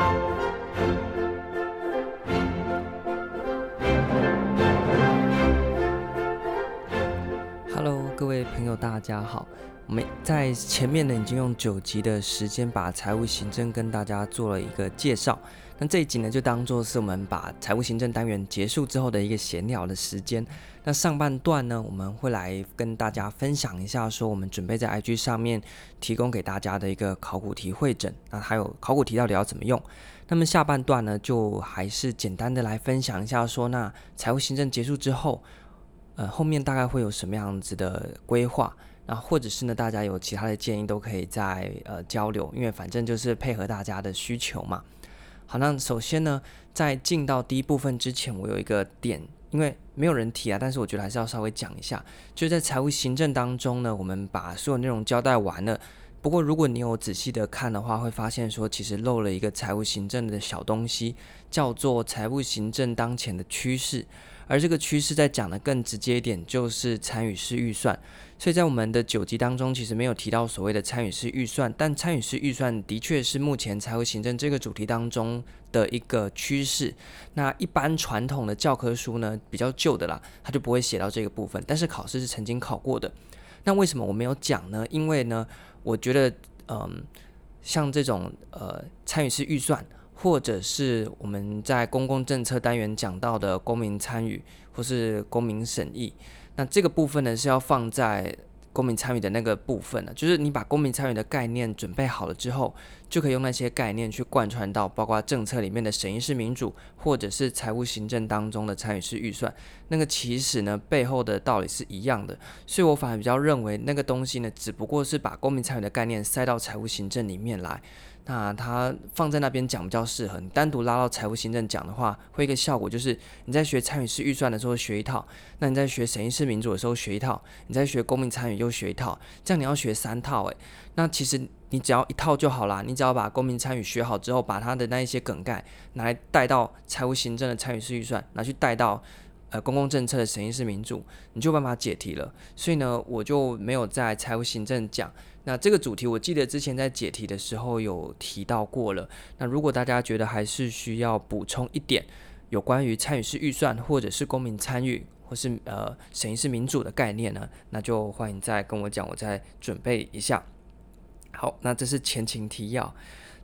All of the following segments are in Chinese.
thank you 家好。我们在前面呢，已经用九集的时间把财务行政跟大家做了一个介绍。那这一集呢，就当做是我们把财务行政单元结束之后的一个闲聊的时间。那上半段呢，我们会来跟大家分享一下，说我们准备在 IG 上面提供给大家的一个考古题会诊。那还有考古题到底要怎么用？那么下半段呢，就还是简单的来分享一下，说那财务行政结束之后，呃，后面大概会有什么样子的规划？啊，或者是呢，大家有其他的建议都可以再呃交流，因为反正就是配合大家的需求嘛。好，那首先呢，在进到第一部分之前，我有一个点，因为没有人提啊，但是我觉得还是要稍微讲一下，就是在财务行政当中呢，我们把所有内容交代完了。不过如果你有仔细的看的话，会发现说其实漏了一个财务行政的小东西，叫做财务行政当前的趋势。而这个趋势再讲的更直接一点，就是参与式预算。所以在我们的九集当中，其实没有提到所谓的参与式预算，但参与式预算的确是目前财务行政这个主题当中的一个趋势。那一般传统的教科书呢，比较旧的啦，它就不会写到这个部分。但是考试是曾经考过的。那为什么我没有讲呢？因为呢，我觉得，嗯，像这种呃参与式预算。或者是我们在公共政策单元讲到的公民参与，或是公民审议，那这个部分呢是要放在公民参与的那个部分呢，就是你把公民参与的概念准备好了之后，就可以用那些概念去贯穿到包括政策里面的审议式民主，或者是财务行政当中的参与式预算，那个其实呢背后的道理是一样的，所以我反而比较认为那个东西呢，只不过是把公民参与的概念塞到财务行政里面来。那它放在那边讲比较适合，你单独拉到财务行政讲的话，会一个效果就是你在学参与式预算的时候学一套，那你在学审议式民主的时候学一套，你在学公民参与又学一套，这样你要学三套诶。那其实你只要一套就好啦，你只要把公民参与学好之后，把它的那一些梗概拿来带到财务行政的参与式预算，拿去带到呃公共政策的审议式民主，你就办法解题了。所以呢，我就没有在财务行政讲。那这个主题我记得之前在解题的时候有提到过了。那如果大家觉得还是需要补充一点有关于参与式预算或者是公民参与或是呃审议式民主的概念呢，那就欢迎再跟我讲，我再准备一下。好，那这是前情提要。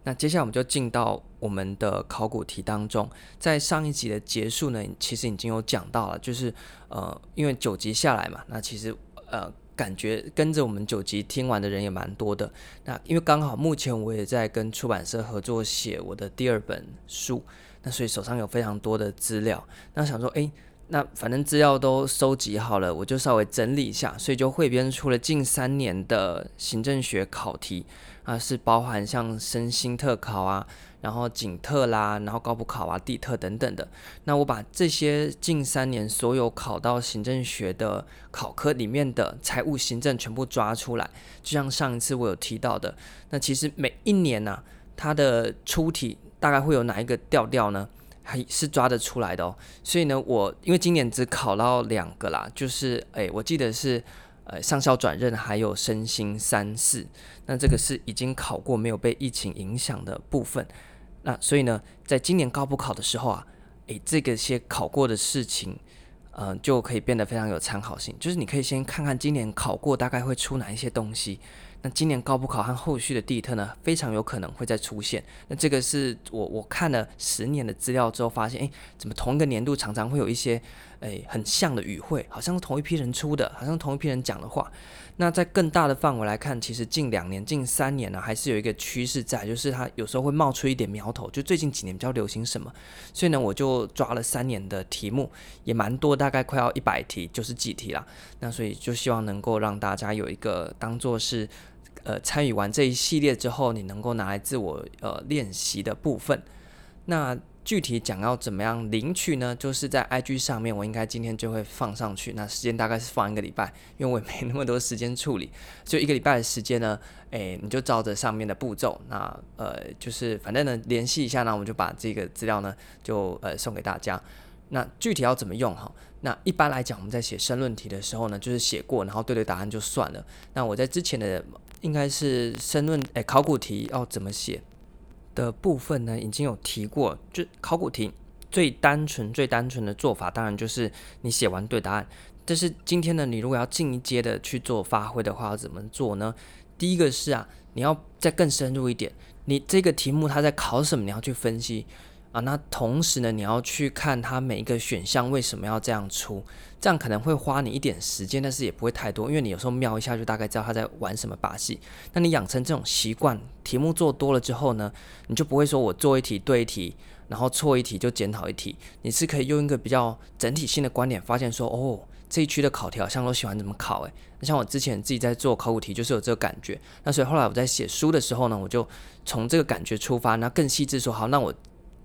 那接下来我们就进到我们的考古题当中。在上一集的结束呢，其实已经有讲到了，就是呃因为九集下来嘛，那其实呃。感觉跟着我们九集听完的人也蛮多的。那因为刚好目前我也在跟出版社合作写我的第二本书，那所以手上有非常多的资料。那想说，诶，那反正资料都收集好了，我就稍微整理一下，所以就汇编出了近三年的行政学考题啊，是包含像身心特考啊。然后景特啦，然后高普考啊、地特等等的。那我把这些近三年所有考到行政学的考科里面的财务行政全部抓出来，就像上一次我有提到的。那其实每一年呢、它的出题大概会有哪一个调调呢？还是抓得出来的哦。所以呢，我因为今年只考到两个啦，就是诶，我记得是。呃，上校转任还有身心三四，那这个是已经考过没有被疫情影响的部分。那所以呢，在今年高补考的时候啊，诶，这个些考过的事情，呃，就可以变得非常有参考性。就是你可以先看看今年考过大概会出哪一些东西。那今年高补考和后续的地特呢，非常有可能会再出现。那这个是我我看了十年的资料之后发现，诶，怎么同一个年度常常会有一些。诶，很像的语汇，好像是同一批人出的，好像同一批人讲的话。那在更大的范围来看，其实近两年、近三年呢，还是有一个趋势在，就是它有时候会冒出一点苗头。就最近几年比较流行什么，所以呢，我就抓了三年的题目，也蛮多，大概快要一百题，就是几题啦。那所以就希望能够让大家有一个当做是，呃，参与完这一系列之后，你能够拿来自我呃练习的部分。那。具体讲要怎么样领取呢？就是在 IG 上面，我应该今天就会放上去。那时间大概是放一个礼拜，因为我也没那么多时间处理，就一个礼拜的时间呢。诶，你就照着上面的步骤，那呃，就是反正呢，联系一下呢，我们就把这个资料呢，就呃送给大家。那具体要怎么用哈？那一般来讲，我们在写申论题的时候呢，就是写过，然后对对答案就算了。那我在之前的应该是申论诶考古题要怎么写？的部分呢，已经有提过，就考古题最单纯、最单纯的做法，当然就是你写完对答案。但是今天呢，你如果要进一阶的去做发挥的话，要怎么做呢？第一个是啊，你要再更深入一点，你这个题目它在考什么，你要去分析。啊，那同时呢，你要去看它每一个选项为什么要这样出，这样可能会花你一点时间，但是也不会太多，因为你有时候瞄一下就大概知道他在玩什么把戏。那你养成这种习惯，题目做多了之后呢，你就不会说我做一题对一题，然后错一题就检讨一题，你是可以用一个比较整体性的观点，发现说，哦，这一区的考题好像都喜欢怎么考，诶，那像我之前自己在做考古题，就是有这个感觉。那所以后来我在写书的时候呢，我就从这个感觉出发，那更细致说，好，那我。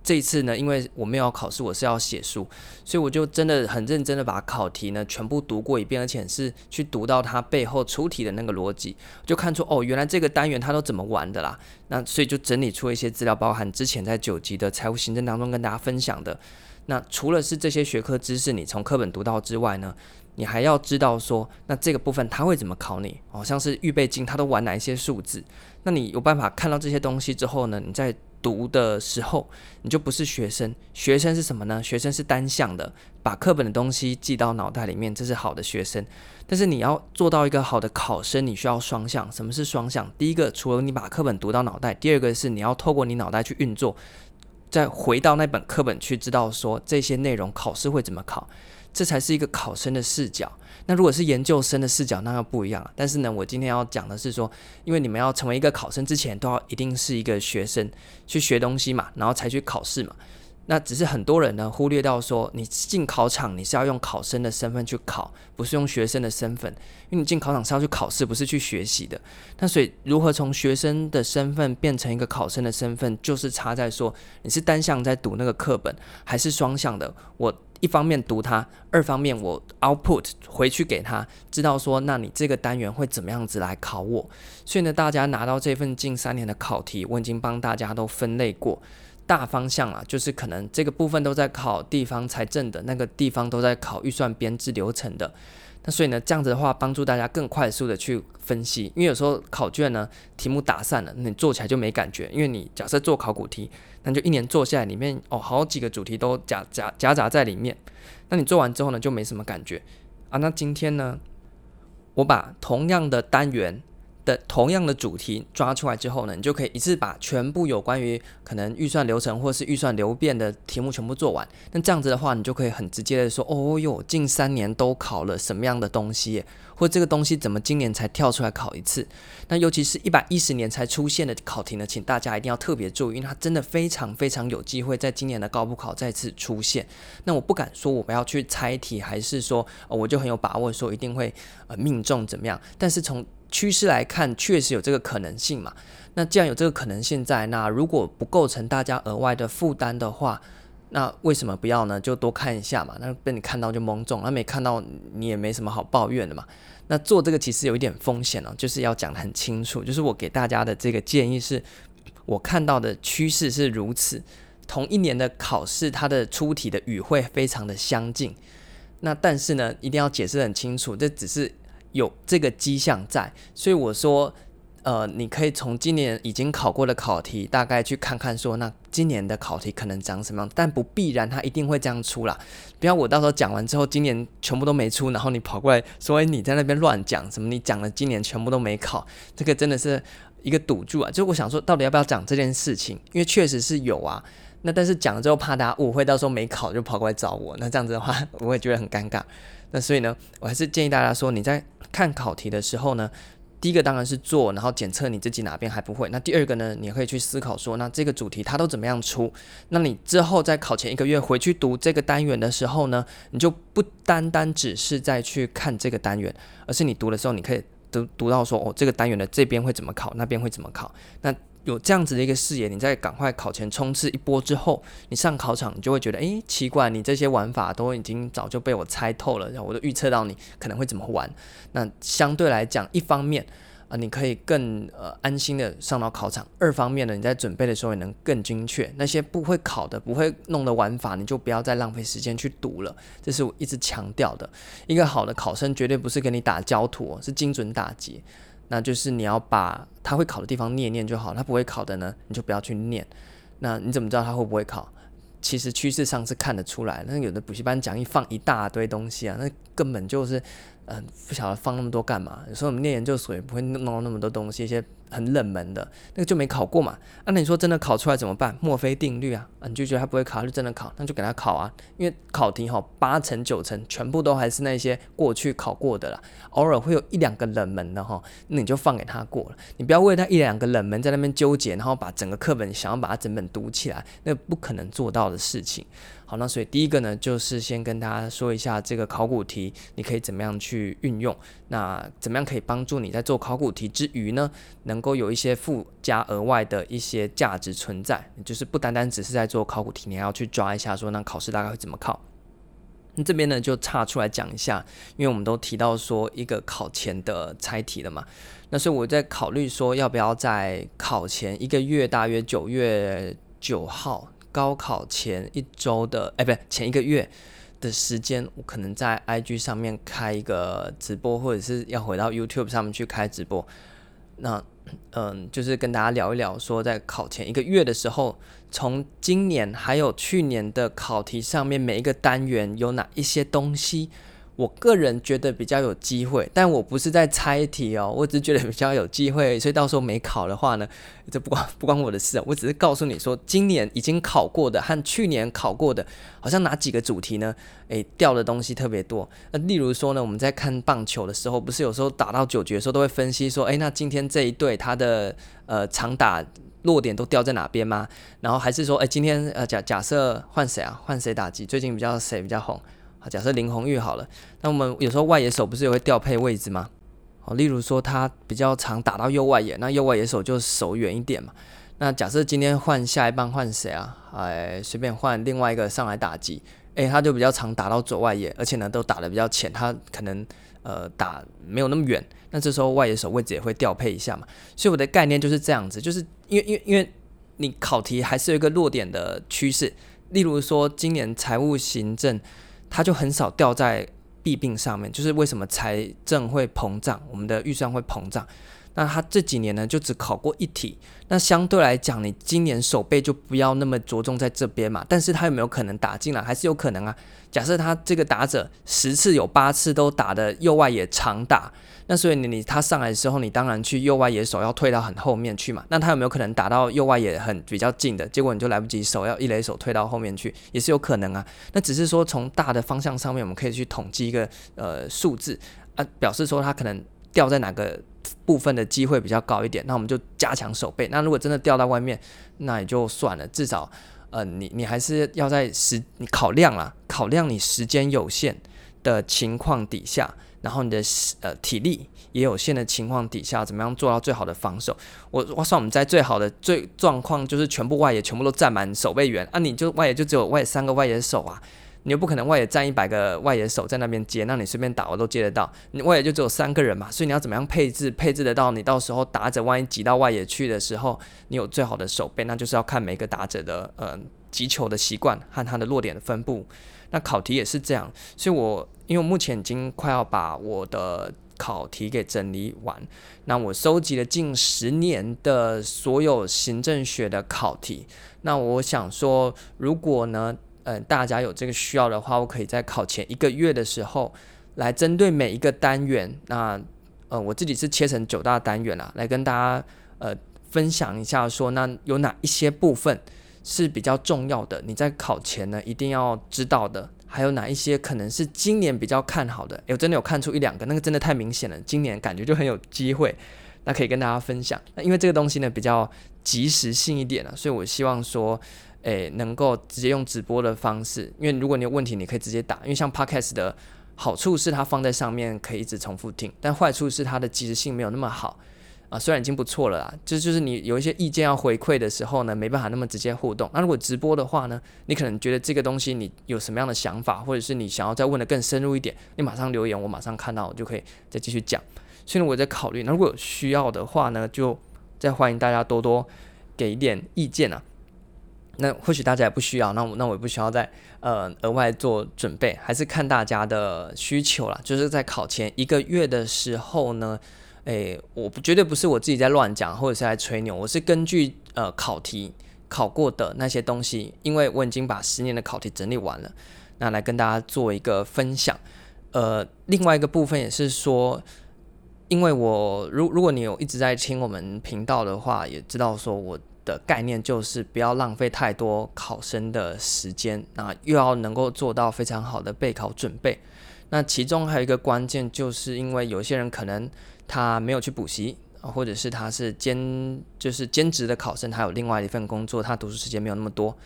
这一次呢，因为我没有要考试，我是要写书，所以我就真的很认真的把考题呢全部读过一遍，而且是去读到它背后出题的那个逻辑，就看出哦，原来这个单元它都怎么玩的啦。那所以就整理出一些资料，包含之前在九级的财务行政当中跟大家分享的。那除了是这些学科知识你从课本读到之外呢，你还要知道说，那这个部分它会怎么考你？哦，像是预备金它都玩哪一些数字？那你有办法看到这些东西之后呢，你再。读的时候，你就不是学生。学生是什么呢？学生是单向的，把课本的东西记到脑袋里面，这是好的学生。但是你要做到一个好的考生，你需要双向。什么是双向？第一个，除了你把课本读到脑袋，第二个是你要透过你脑袋去运作，再回到那本课本去，知道说这些内容考试会怎么考，这才是一个考生的视角。那如果是研究生的视角，那又不一样了。但是呢，我今天要讲的是说，因为你们要成为一个考生之前，都要一定是一个学生去学东西嘛，然后才去考试嘛。那只是很多人呢忽略到说，你进考场你是要用考生的身份去考，不是用学生的身份，因为你进考场是要去考试，不是去学习的。那所以如何从学生的身份变成一个考生的身份，就是差在说你是单向在读那个课本，还是双向的。我。一方面读它，二方面我 output 回去给他，知道说，那你这个单元会怎么样子来考我？所以呢，大家拿到这份近三年的考题，我已经帮大家都分类过，大方向啊，就是可能这个部分都在考地方财政的，那个地方都在考预算编制流程的。那所以呢，这样子的话，帮助大家更快速的去分析，因为有时候考卷呢，题目打散了，你做起来就没感觉。因为你假设做考古题，那就一年做下来，里面哦好几个主题都夹夹夹杂在里面，那你做完之后呢，就没什么感觉啊。那今天呢，我把同样的单元。的同样的主题抓出来之后呢，你就可以一次把全部有关于可能预算流程或是预算流变的题目全部做完。那这样子的话，你就可以很直接的说，哦哟，近三年都考了什么样的东西，或这个东西怎么今年才跳出来考一次？那尤其是一百一十年才出现的考题呢，请大家一定要特别注意，因为它真的非常非常有机会在今年的高普考再次出现。那我不敢说我们要去猜题，还是说，我就很有把握说一定会呃命中怎么样？但是从趋势来看，确实有这个可能性嘛。那既然有这个可能性在，那如果不构成大家额外的负担的话，那为什么不要呢？就多看一下嘛。那被你看到就蒙中，那没看到你也没什么好抱怨的嘛。那做这个其实有一点风险哦，就是要讲得很清楚。就是我给大家的这个建议是，我看到的趋势是如此。同一年的考试，它的出题的语汇非常的相近。那但是呢，一定要解释很清楚，这只是。有这个迹象在，所以我说，呃，你可以从今年已经考过的考题，大概去看看说，那今年的考题可能长什么样，但不必然它一定会这样出啦。不要我到时候讲完之后，今年全部都没出，然后你跑过来说，哎，你在那边乱讲什么？你讲了今年全部都没考，这个真的是一个赌注啊！就我想说，到底要不要讲这件事情？因为确实是有啊。那但是讲了之后，怕大家误会，到时候没考就跑过来找我，那这样子的话，我会觉得很尴尬。那所以呢，我还是建议大家说，你在看考题的时候呢，第一个当然是做，然后检测你自己哪边还不会。那第二个呢，你可以去思考说，那这个主题它都怎么样出？那你之后在考前一个月回去读这个单元的时候呢，你就不单单只是在去看这个单元，而是你读的时候，你可以读读到说，哦，这个单元的这边会怎么考，那边会怎么考？那有这样子的一个视野，你在赶快考前冲刺一波之后，你上考场，你就会觉得，诶，奇怪，你这些玩法都已经早就被我猜透了，然后我都预测到你可能会怎么玩。那相对来讲，一方面啊、你可以更呃安心的上到考场；二方面呢，你在准备的时候也能更精确。那些不会考的、不会弄的玩法，你就不要再浪费时间去读了。这是我一直强调的。一个好的考生绝对不是跟你打焦土，是精准打击。那就是你要把他会考的地方念念就好，他不会考的呢，你就不要去念。那你怎么知道他会不会考？其实趋势上是看得出来。那有的补习班讲义放一大堆东西啊，那根本就是，嗯、不晓得放那么多干嘛。有时候我们念研究所也不会弄那么多东西，一些。很冷门的那个就没考过嘛？那你说真的考出来怎么办？墨菲定律啊，你就觉得他不会考，就真的考，那就给他考啊。因为考题哈，八成九成全部都还是那些过去考过的啦，偶尔会有一两个冷门的哈，那你就放给他过了。你不要为他一两个冷门在那边纠结，然后把整个课本想要把它整本读起来，那不可能做到的事情。好，那所以第一个呢，就是先跟大家说一下这个考古题，你可以怎么样去运用？那怎么样可以帮助你在做考古题之余呢，能够有一些附加额外的一些价值存在？就是不单单只是在做考古题，你还要去抓一下说，那考试大概会怎么考？那这边呢就岔出来讲一下，因为我们都提到说一个考前的猜题了嘛，那所以我在考虑说要不要在考前一个月，大约九月九号。高考前一周的，哎，不对，前一个月的时间，我可能在 IG 上面开一个直播，或者是要回到 YouTube 上面去开直播。那，嗯，就是跟大家聊一聊，说在考前一个月的时候，从今年还有去年的考题上面，每一个单元有哪一些东西。我个人觉得比较有机会，但我不是在猜题哦，我只是觉得比较有机会，所以到时候没考的话呢，这不关不关我的事啊，我只是告诉你说，今年已经考过的和去年考过的，好像哪几个主题呢？诶，掉的东西特别多。那例如说呢，我们在看棒球的时候，不是有时候打到九局的时候都会分析说，诶，那今天这一队他的呃长打落点都掉在哪边吗？然后还是说，诶，今天呃假假设换谁啊？换谁打击？最近比较谁比较红？好，假设林红玉好了，那我们有时候外野手不是也会调配位置吗？好，例如说他比较常打到右外野，那右外野手就守远一点嘛。那假设今天换下一棒换谁啊？哎，随便换另外一个上来打击，诶，他就比较常打到左外野，而且呢都打得比较浅，他可能呃打没有那么远，那这时候外野手位置也会调配一下嘛。所以我的概念就是这样子，就是因为因为因为你考题还是有一个落点的趋势，例如说今年财务行政。它就很少掉在弊病上面，就是为什么财政会膨胀，我们的预算会膨胀。那它这几年呢，就只考过一题。那相对来讲，你今年守备就不要那么着重在这边嘛。但是它有没有可能打进来？还是有可能啊。假设他这个打者十次有八次都打的右外野长打，那所以你你他上来的时候，你当然去右外野手要退到很后面去嘛。那他有没有可能打到右外野很比较近的，结果你就来不及守，要一垒手退到后面去，也是有可能啊。那只是说从大的方向上面，我们可以去统计一个呃数字啊，表示说他可能掉在哪个部分的机会比较高一点，那我们就加强守备。那如果真的掉到外面，那也就算了，至少。呃，你你还是要在时你考量啦，考量你时间有限的情况底下，然后你的呃体力也有限的情况底下，怎么样做到最好的防守？我我算我们在最好的最状况就是全部外野全部都站满守备员啊，你就外野就只有外三个外野手啊。你又不可能外野站一百个外野手在那边接，那你随便打我都接得到。你外野就只有三个人嘛，所以你要怎么样配置，配置得到你到时候打者万一挤到外野去的时候，你有最好的守备，那就是要看每个打者的呃击球的习惯和他的落点的分布。那考题也是这样，所以我因为我目前已经快要把我的考题给整理完，那我收集了近十年的所有行政学的考题，那我想说，如果呢，嗯、大家有这个需要的话，我可以在考前一个月的时候，来针对每一个单元，那呃，我自己是切成九大单元啦，来跟大家呃分享一下说，那有哪一些部分是比较重要的，你在考前呢一定要知道的，还有哪一些可能是今年比较看好的，有，真的有看出一两个，那个真的太明显了，今年感觉就很有机会，那可以跟大家分享。那因为这个东西呢比较及时性一点了，所以我希望说。诶，能够直接用直播的方式，因为如果你有问题，你可以直接打。因为像 Podcast 的好处是它放在上面可以一直重复听，但坏处是它的即时性没有那么好啊。虽然已经不错了啦，就就是你有一些意见要回馈的时候呢，没办法那么直接互动。那如果直播的话呢，你可能觉得这个东西你有什么样的想法，或者是你想要再问得更深入一点，你马上留言，我马上看到，我就可以再继续讲。所以呢我在考虑，那如果有需要的话呢，就再欢迎大家多多给一点意见啊。那或许大家也不需要，那我那我也不需要再呃额外做准备，还是看大家的需求啦。就是在考前一个月的时候呢，诶，我不绝对不是我自己在乱讲，或者是在吹牛，我是根据呃考题考过的那些东西，因为我已经把十年的考题整理完了，那来跟大家做一个分享。呃，另外一个部分也是说，因为我如如果你有一直在听我们频道的话，也知道说我的概念就是不要浪费太多考生的时间，那又要能够做到非常好的备考准备。那其中还有一个关键，就是因为有些人可能他没有去补习，或者是他是兼就是兼职的考生，他有另外一份工作，他读书时间没有那么多。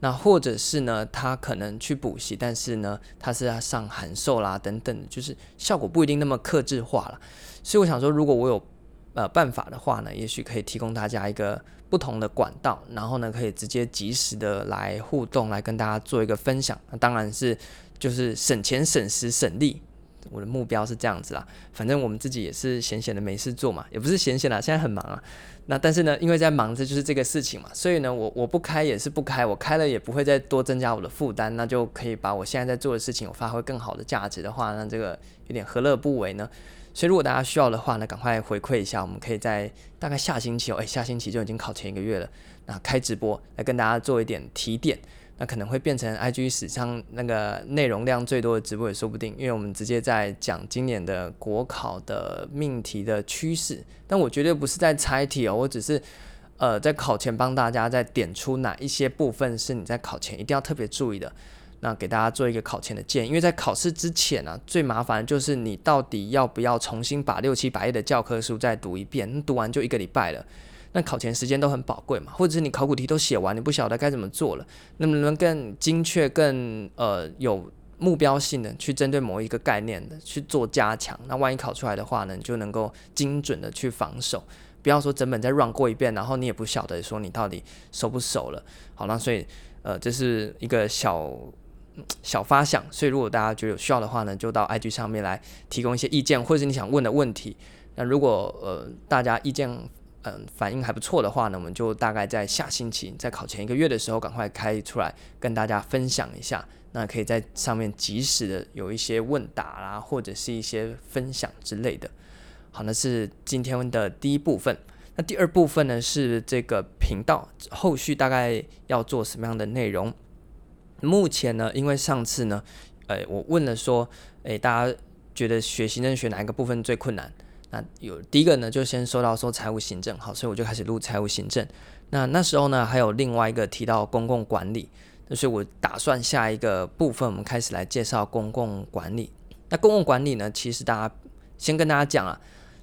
那或者是呢，他可能去补习，但是呢，他是要上函授啦等等，就是效果不一定那么克制化了。所以我想说，如果我有呃办法的话呢，也许可以提供大家一个不同的管道，然后呢，可以直接及时的来互动，来跟大家做一个分享。那当然是就是省钱、省时、省力。我的目标是这样子啦，反正我们自己也是闲闲的没事做嘛，也不是闲闲啦，现在很忙啊。那但是呢，因为在忙着就是这个事情嘛，所以呢，我我不开也是不开，我开了也不会再多增加我的负担，那就可以把我现在在做的事情，我发挥更好的价值的话，那这个有点何乐不为呢？所以如果大家需要的话呢，赶快回馈一下，我们可以在大概下星期哦，诶，下星期就已经考前一个月了，那开直播来跟大家做一点提点。那可能会变成 IG 史上那个内容量最多的直播也说不定，因为我们直接在讲今年的国考的命题的趋势。但我绝对不是在猜题哦，我只是呃在考前帮大家在点出哪一些部分是你在考前一定要特别注意的。那给大家做一个考前的建议，因为在考试之前呢、最麻烦的就是你到底要不要重新把六七百页的教科书再读一遍？读完就一个礼拜了。那考前时间都很宝贵嘛，或者是你考古题都写完，你不晓得该怎么做了，能不能更精确、更呃有目标性的去针对某一个概念的去做加强？那万一考出来的话呢，你就能够精准的去防守，不要说整本再 run 过一遍，然后你也不晓得说你到底熟不熟了。好，那所以呃这是一个小小发想，所以如果大家觉得有需要的话呢，就到 IG 上面来提供一些意见，或者是你想问的问题。那如果呃大家意见，嗯，反应还不错的话呢，我们就大概在下星期，在考前一个月的时候，赶快开出来跟大家分享一下。那可以在上面及时的有一些问答啦，或者是一些分享之类的。好，那是今天的第一部分。那第二部分呢，是这个频道后续大概要做什么样的内容？目前呢，因为上次呢，呃，我问了说，诶，大家觉得学行政学哪一个部分最困难？那有第一个呢，就先说到说财务行政，好，所以我就开始录财务行政。那那时候呢，还有另外一个提到公共管理，所以我打算下一个部分，我们开始来介绍公共管理。那公共管理呢，其实大家先跟大家讲啊，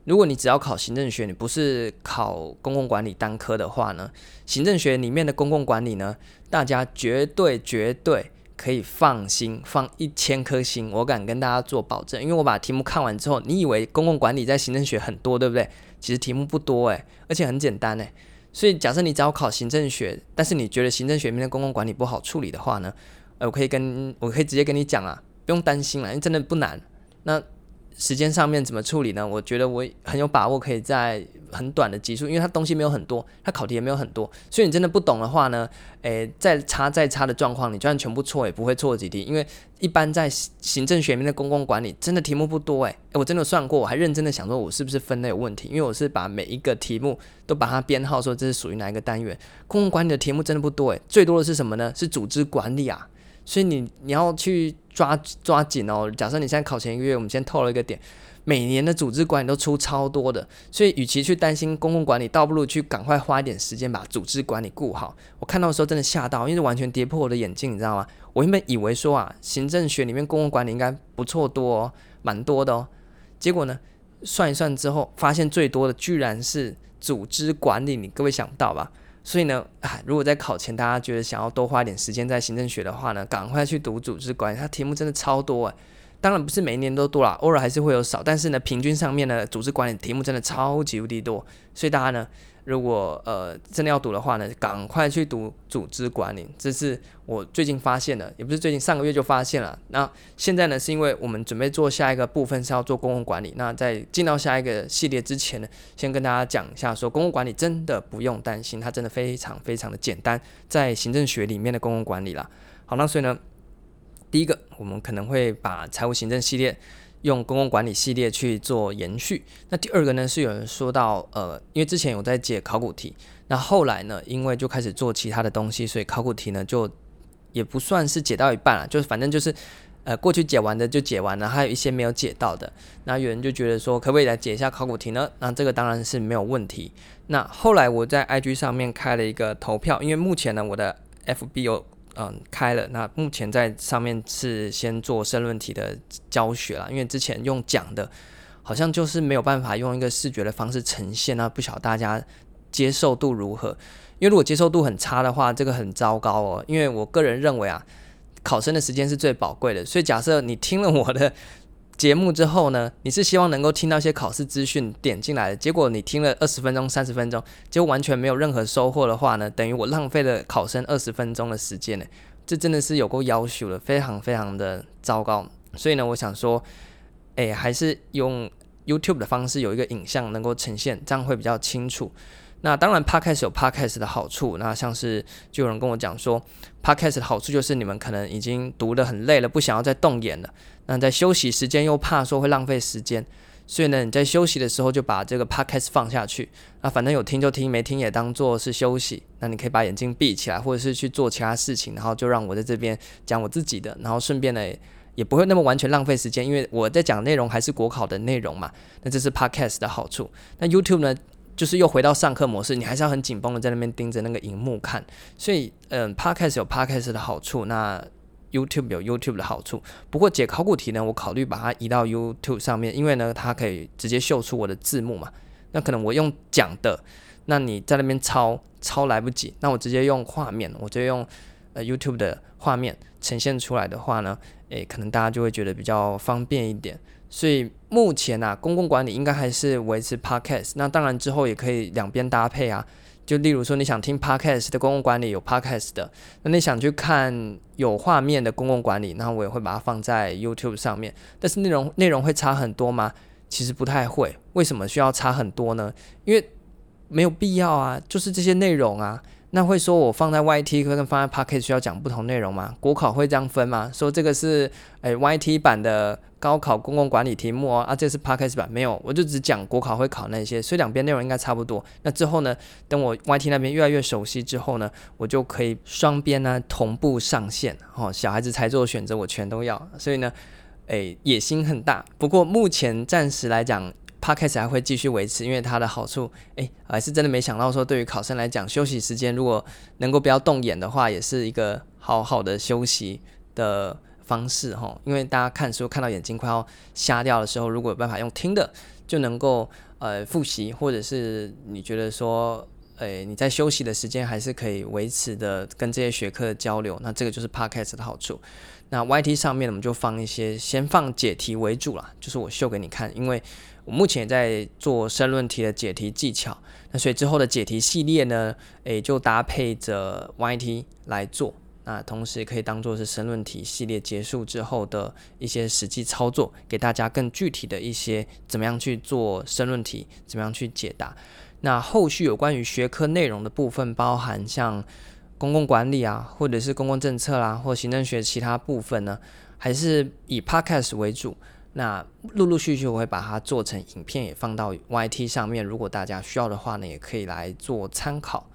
如果你只要考行政学，你不是考公共管理单科的话呢，行政学里面的公共管理呢，大家绝对绝对。可以放心，放一千颗心，我敢跟大家做保证，因为我把题目看完之后，你以为公共管理在行政学很多，对不对？其实题目不多诶，而且很简单诶。所以假设你只要考行政学，但是你觉得行政学里面的公共管理不好处理的话呢，呃，我可以跟我可以直接跟你讲啊，不用担心了，因为真的不难。那时间上面怎么处理呢？我觉得我很有把握可以在很短的集数，因为它东西没有很多，它考题也没有很多，所以你真的不懂的话呢，诶，再差再差的状况，你就算全部错也不会错几题，因为一般在行政学面的公共管理真的题目不多诶，诶，我真的算过，我还认真的想说我是不是分类有问题，因为我是把每一个题目都把它编号说这是属于哪一个单元，公共管理的题目真的不多诶，最多的是什么呢？是组织管理啊。所以你你要去抓抓紧哦。假设你现在考前一个月，我们先透了一个点，每年的组织管理都出超多的，所以与其去担心公共管理，倒不如去赶快花一点时间把组织管理顾好。我看到的时候真的吓到，因为完全跌破我的眼镜，你知道吗？我原本以为说啊，行政学里面公共管理应该不错多，蛮多的哦。结果呢，算一算之后，发现最多的居然是组织管理，你各位想不到吧？所以呢，啊，如果在考前大家觉得想要多花一点时间在行政学的话呢，赶快去读组织管理，它题目真的超多诶。当然不是每一年都多啦，偶尔还是会有少，但是呢，平均上面呢，组织管理题目真的超级无敌多，所以大家呢。如果呃真的要读的话呢，赶快去读组织管理，这是我最近发现的，也不是最近上个月就发现了。那现在呢，是因为我们准备做下一个部分是要做公共管理。那在进到下一个系列之前呢，先跟大家讲一下，说公共管理真的不用担心，它真的非常非常的简单，在行政学里面的公共管理啦。好，那所以呢，第一个我们可能会把财务行政系列用公共管理系列去做延续。那第二个呢，是有人说到，呃，因为之前有在解考古题，那后来呢，因为就开始做其他的东西，所以考古题呢就也不算是解到一半了，就是反正就是。呃，过去解完的就解完了，还有一些没有解到的。那有人就觉得说，可不可以来解一下考古题呢？那这个当然是没有问题。那后来我在 IG 上面开了一个投票，因为目前呢，我的 FB 有嗯开了。那目前在上面是先做申论题的教学了，因为之前用讲的，好像就是没有办法用一个视觉的方式呈现。那不晓得大家接受度如何？因为如果接受度很差的话，这个很糟糕哦。因为我个人认为啊。考生的时间是最宝贵的，所以假设你听了我的节目之后呢，你是希望能够听到一些考试资讯点进来的，结果你听了二十分钟、三十分钟，结果完全没有任何收获的话呢，等于我浪费了考生二十分钟的时间呢，这真的是有够要求的，非常非常的糟糕。所以呢，我想说，哎，还是用 YouTube 的方式有一个影像能够呈现，这样会比较清楚。那当然，Podcast 有 Podcast 的好处。那像是就有人跟我讲说，Podcast 的好处就是你们可能已经读得很累了，不想要再动眼了。那在休息时间又怕说会浪费时间，所以呢，你在休息的时候就把这个 Podcast 放下去。那反正有听就听，没听也当做是休息。那你可以把眼睛闭起来，或者是去做其他事情，然后就让我在这边讲我自己的，然后顺便呢也不会那么完全浪费时间，因为我在讲内容还是国考的内容嘛。那这是 Podcast 的好处。那 YouTube 呢？就是又回到上课模式，你还是要很紧绷的在那边盯着那个荧幕看，所以嗯，Podcast 有 Podcast 的好处，那 YouTube 有 YouTube 的好处。不过解考古题呢，我考虑把它移到 YouTube 上面，因为呢，它可以直接秀出我的字幕嘛。那可能我用讲的，那你在那边抄抄来不及，那我直接用画面，我直接用呃 YouTube 的画面呈现出来的话呢，诶，可能大家就会觉得比较方便一点。所以目前啊，公共管理应该还是维持 Podcast。那当然之后也可以两边搭配啊。就例如说，你想听 Podcast 的公共管理有 Podcast 的，那你想去看有画面的公共管理，那我也会把它放在 YouTube 上面。但是内容内容会差很多吗？其实不太会。为什么需要差很多呢？因为没有必要啊，就是这些内容啊。那会说我放在 YT 跟放在 Podcast 需要讲不同内容吗？国考会这样分吗？说这个是诶 YT 版的。高考公共管理题目哦，啊，这是 Podcast 版没有，我就只讲国考会考那些，所以两边内容应该差不多。那之后呢，等我 YT 那边越来越熟悉之后呢，我就可以双边呢同步上线。哦，小孩子才做选择，我全都要。所以呢，诶，野心很大。不过目前暂时来讲，Podcast 还会继续维持，因为它的好处，诶，还是真的没想到说，对于考生来讲，休息时间如果能够不要动眼的话，也是一个好好的休息的。方式哈，因为大家看书看到眼睛快要瞎掉的时候，如果有办法用听的，就能够呃复习，或者是你觉得说，诶、你在休息的时间还是可以维持的跟这些学科的交流，那这个就是 Podcast 的好处。那 YT 上面我们就放一些，先放解题为主啦，就是我秀给你看，因为我目前也在做申论题的解题技巧，那所以之后的解题系列呢，诶、就搭配着 YT 来做。那同时也可以当做是申论题系列结束之后的一些实际操作，给大家更具体的一些怎么样去做申论题，怎么样去解答。那后续有关于学科内容的部分，包含像公共管理啊，或者是公共政策啦、或行政学其他部分呢，还是以 Podcast 为主。那陆陆续续我会把它做成影片，也放到 YT 上面。如果大家需要的话呢，也可以来做参考。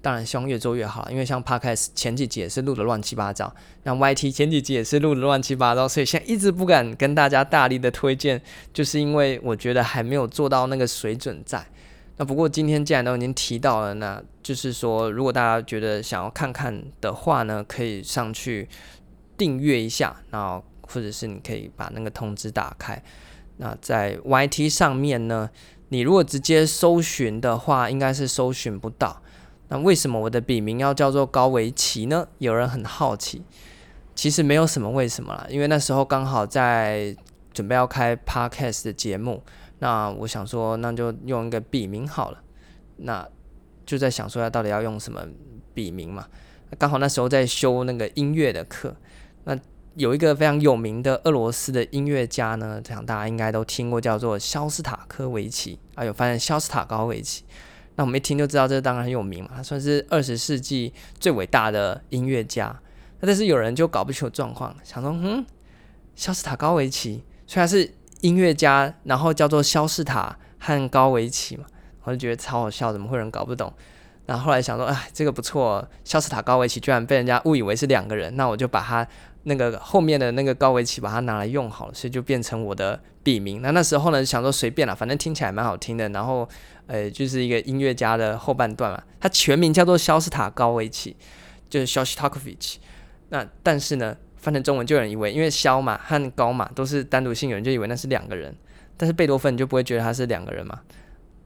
当然，希望越做越好，因为像 Podcast 前几集也是录的乱七八糟，那 YT 前几集也是录的乱七八糟，所以现在一直不敢跟大家大力的推荐，就是因为我觉得还没有做到那个水准在。那不过今天既然都已经提到了，那就是说，如果大家觉得想要看看的话呢，可以上去订阅一下，然后或者是你可以把那个通知打开。那在 YT 上面呢，你如果直接搜寻的话，应该是搜寻不到。那为什么我的笔名要叫做高维奇呢？有人很好奇，其实没有什么为什么啦，因为那时候刚好在准备要开 podcast 的节目，那我想说，那就用一个笔名好了。那就在想说，要到底要用什么笔名嘛？刚好那时候在修那个音乐的课，那有一个非常有名的俄罗斯的音乐家呢，这样大家应该都听过，叫做肖斯塔科维奇啊，有发现肖斯塔高维奇。那我们一听就知道，这当然很有名嘛，他算是二十世纪最伟大的音乐家。那但是有人就搞不清楚状况，想说，嗯，肖斯塔高维奇虽然是音乐家，然后叫做肖斯塔和高维奇嘛，我就觉得超好笑，怎么会有人搞不懂？然后后来想说，哎，这个不错，肖斯塔高维奇居然被人家误以为是两个人，那我就把他那个后面的那个高维奇把它拿来用好了，所以就变成我的笔名。那那时候呢，想说随便了，反正听起来蛮好听的。然后，呃，就是一个音乐家的后半段嘛，他全名叫做肖斯塔高维奇，就是肖斯塔科维奇。那但是呢，翻成中文就有人以为，因为肖嘛和高嘛都是单独姓，有人就以为那是两个人。但是贝多芬你就不会觉得他是两个人嘛。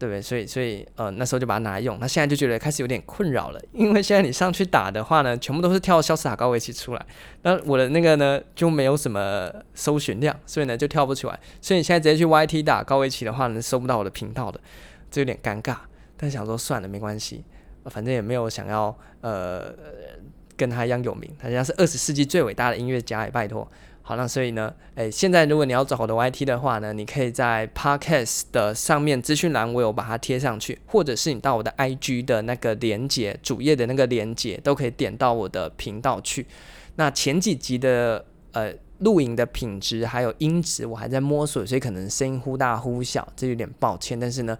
对不对？所以，所以，呃，那时候就把它拿来用。那现在就觉得开始有点困扰了，因为现在你上去打的话呢，全部都是跳肖斯塔高维奇出来，那我的那个呢就没有什么搜寻量，所以呢就跳不出来。所以你现在直接去 YT 打高维奇的话呢，搜不到我的频道的，这有点尴尬。但想说算了，没关系，反正也没有想要呃跟他一样有名，他家是二十世纪最伟大的音乐家，也拜托。好，那所以呢，诶，现在如果你要找我的 YT 的话呢，你可以在 Podcast 的上面资讯栏，我有把它贴上去，或者是你到我的 IG 的那个连接，主页的那个连接，都可以点到我的频道去。那前几集的呃录影的品质还有音质，我还在摸索，所以可能声音忽大忽小，这有点抱歉。但是呢。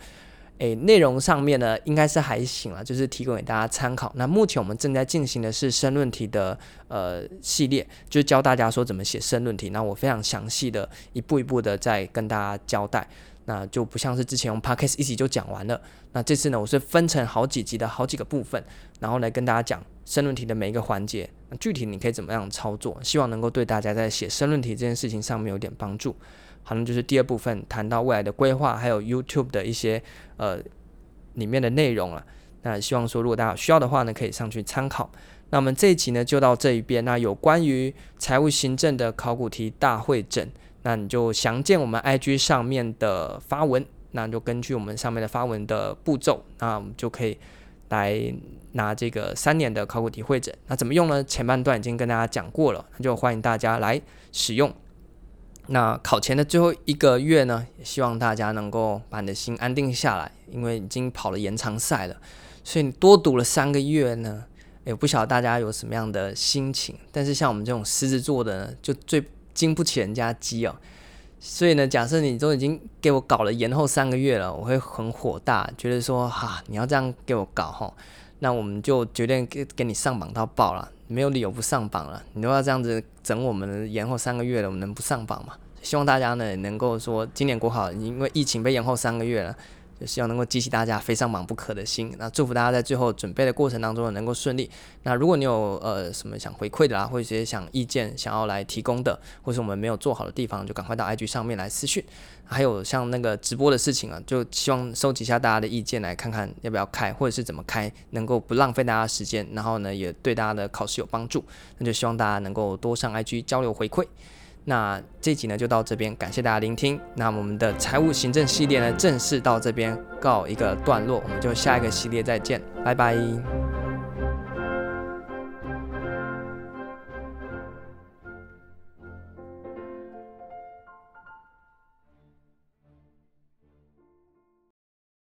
诶，内容上面呢，应该是还行了，就是提供给大家参考。那目前我们正在进行的是申论题的呃系列，就教大家说怎么写申论题。那我非常详细的一步一步的在跟大家交代，那就不像是之前用 Podcast 一集就讲完了。那这次呢，我是分成好几集的好几个部分，然后来跟大家讲申论题的每一个环节，那具体你可以怎么样操作，希望能够对大家在写申论题这件事情上面有点帮助。好，那就是第二部分谈到未来的规划，还有 YouTube 的一些呃里面的内容了。那希望说，如果大家有需要的话呢，可以上去参考。那我们这一集呢就到这一边。那有关于财务行政的考古题大会诊，那你就详见我们 IG 上面的发文。那就根据我们上面的发文的步骤，那我们就可以来拿这个三年的考古题会诊。那怎么用呢？前半段已经跟大家讲过了，那就欢迎大家来使用。那考前的最后一个月呢，也希望大家能够把你的心安定下来，因为已经跑了延长赛了，所以你多读了三个月呢，也不晓得大家有什么样的心情。但是像我们这种狮子座的呢，就最经不起人家激哦。所以呢，假设你都已经给我搞了延后三个月了，我会很火大，觉得说哈，你要这样给我搞哈，那我们就决定给给你上榜到爆了。没有理由不上榜了，你都要这样子整我们延后三个月了，我们能不上榜吗？希望大家呢能够说今年国考，因为疫情被延后三个月了，就希望能够激起大家非上榜不可的心。那祝福大家在最后准备的过程当中能够顺利。那如果你有呃什么想回馈的啦，或者一些想意见想要来提供的，或是我们没有做好的地方，就赶快到 IG 上面来私讯。还有像那个直播的事情啊，就希望收集一下大家的意见，来看看要不要开，或者是怎么开，能够不浪费大家时间，然后呢也对大家的考试有帮助。那就希望大家能够多上 IG 交流回馈。那这集呢就到这边，感谢大家聆听。那我们的财务行政系列呢正式到这边告一个段落，我们就下一个系列再见，拜拜。